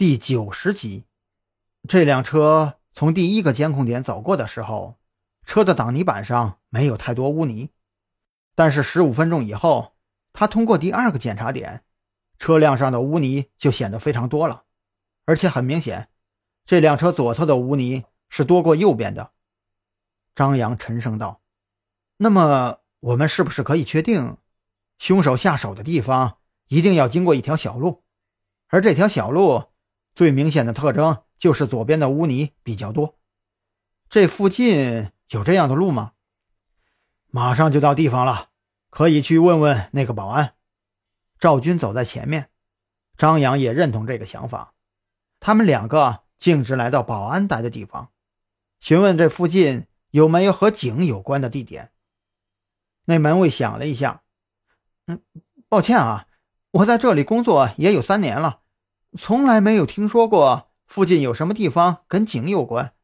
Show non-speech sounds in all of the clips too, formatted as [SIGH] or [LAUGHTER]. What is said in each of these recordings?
第九十集，这辆车从第一个监控点走过的时候，车的挡泥板上没有太多污泥。但是十五分钟以后，他通过第二个检查点，车辆上的污泥就显得非常多了，而且很明显，这辆车左侧的污泥是多过右边的。张扬沉声道：“那么，我们是不是可以确定，凶手下手的地方一定要经过一条小路，而这条小路？”最明显的特征就是左边的污泥比较多。这附近有这样的路吗？马上就到地方了，可以去问问那个保安。赵军走在前面，张扬也认同这个想法。他们两个径直来到保安待的地方，询问这附近有没有和井有关的地点。那门卫想了一下，嗯，抱歉啊，我在这里工作也有三年了。从来没有听说过附近有什么地方跟井有关，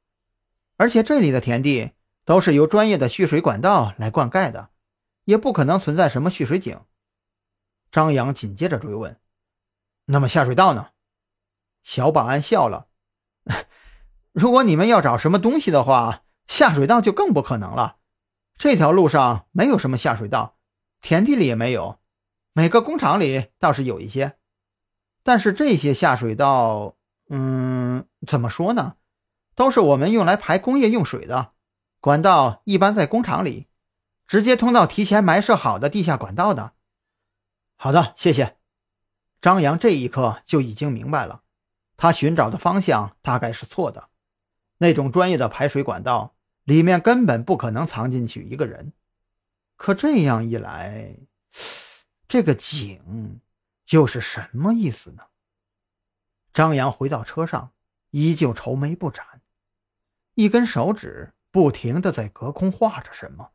而且这里的田地都是由专业的蓄水管道来灌溉的，也不可能存在什么蓄水井。张扬紧接着追问：“那么下水道呢？”小保安笑了：“ [LAUGHS] 如果你们要找什么东西的话，下水道就更不可能了。这条路上没有什么下水道，田地里也没有，每个工厂里倒是有一些。”但是这些下水道，嗯，怎么说呢？都是我们用来排工业用水的管道，一般在工厂里，直接通到提前埋设好的地下管道的。好的，谢谢。张扬这一刻就已经明白了，他寻找的方向大概是错的。那种专业的排水管道里面根本不可能藏进去一个人。可这样一来，[SNIFFS] 这个井……又是什么意思呢？张扬回到车上，依旧愁眉不展，一根手指不停的在隔空画着什么。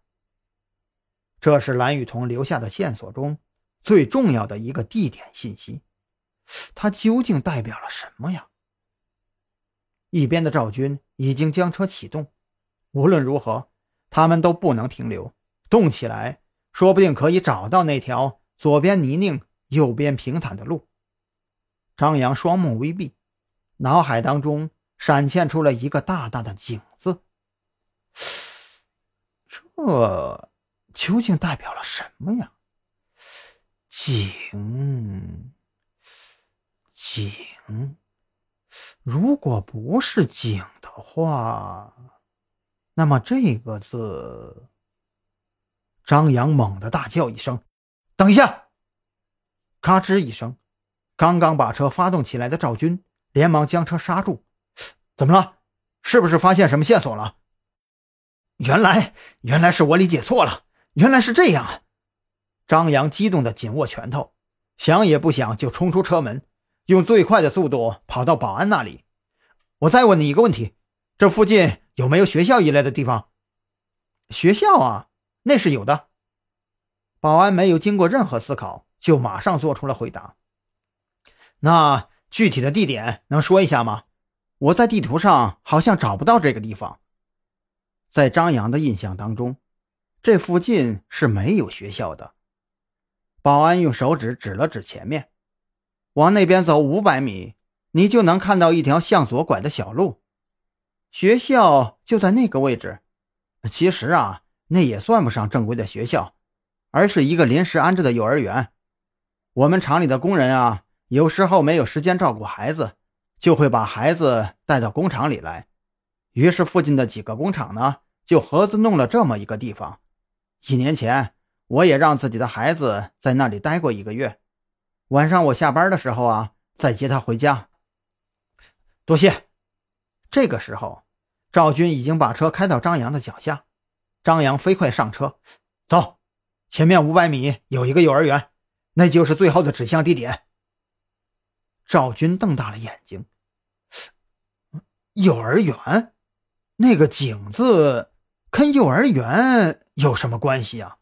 这是蓝雨桐留下的线索中最重要的一个地点信息，它究竟代表了什么呀？一边的赵军已经将车启动，无论如何，他们都不能停留，动起来，说不定可以找到那条左边泥泞。右边平坦的路，张扬双目微闭，脑海当中闪现出了一个大大的“井”字。这究竟代表了什么呀？井，井，如果不是井的话，那么这个字……张扬猛地大叫一声：“等一下！”咔吱一声，刚刚把车发动起来的赵军连忙将车刹住。怎么了？是不是发现什么线索了？原来，原来是我理解错了。原来是这样啊！张扬激动的紧握拳头，想也不想就冲出车门，用最快的速度跑到保安那里。我再问你一个问题：这附近有没有学校一类的地方？学校啊，那是有的。保安没有经过任何思考。就马上做出了回答。那具体的地点能说一下吗？我在地图上好像找不到这个地方。在张扬的印象当中，这附近是没有学校的。保安用手指指了指前面，往那边走五百米，你就能看到一条向左拐的小路，学校就在那个位置。其实啊，那也算不上正规的学校，而是一个临时安置的幼儿园。我们厂里的工人啊，有时候没有时间照顾孩子，就会把孩子带到工厂里来。于是附近的几个工厂呢，就合资弄了这么一个地方。一年前，我也让自己的孩子在那里待过一个月。晚上我下班的时候啊，再接他回家。多谢。这个时候，赵军已经把车开到张扬的脚下。张扬飞快上车，走，前面五百米有一个幼儿园。那就是最后的指向地点。赵军瞪大了眼睛。幼儿园，那个“井”字跟幼儿园有什么关系啊？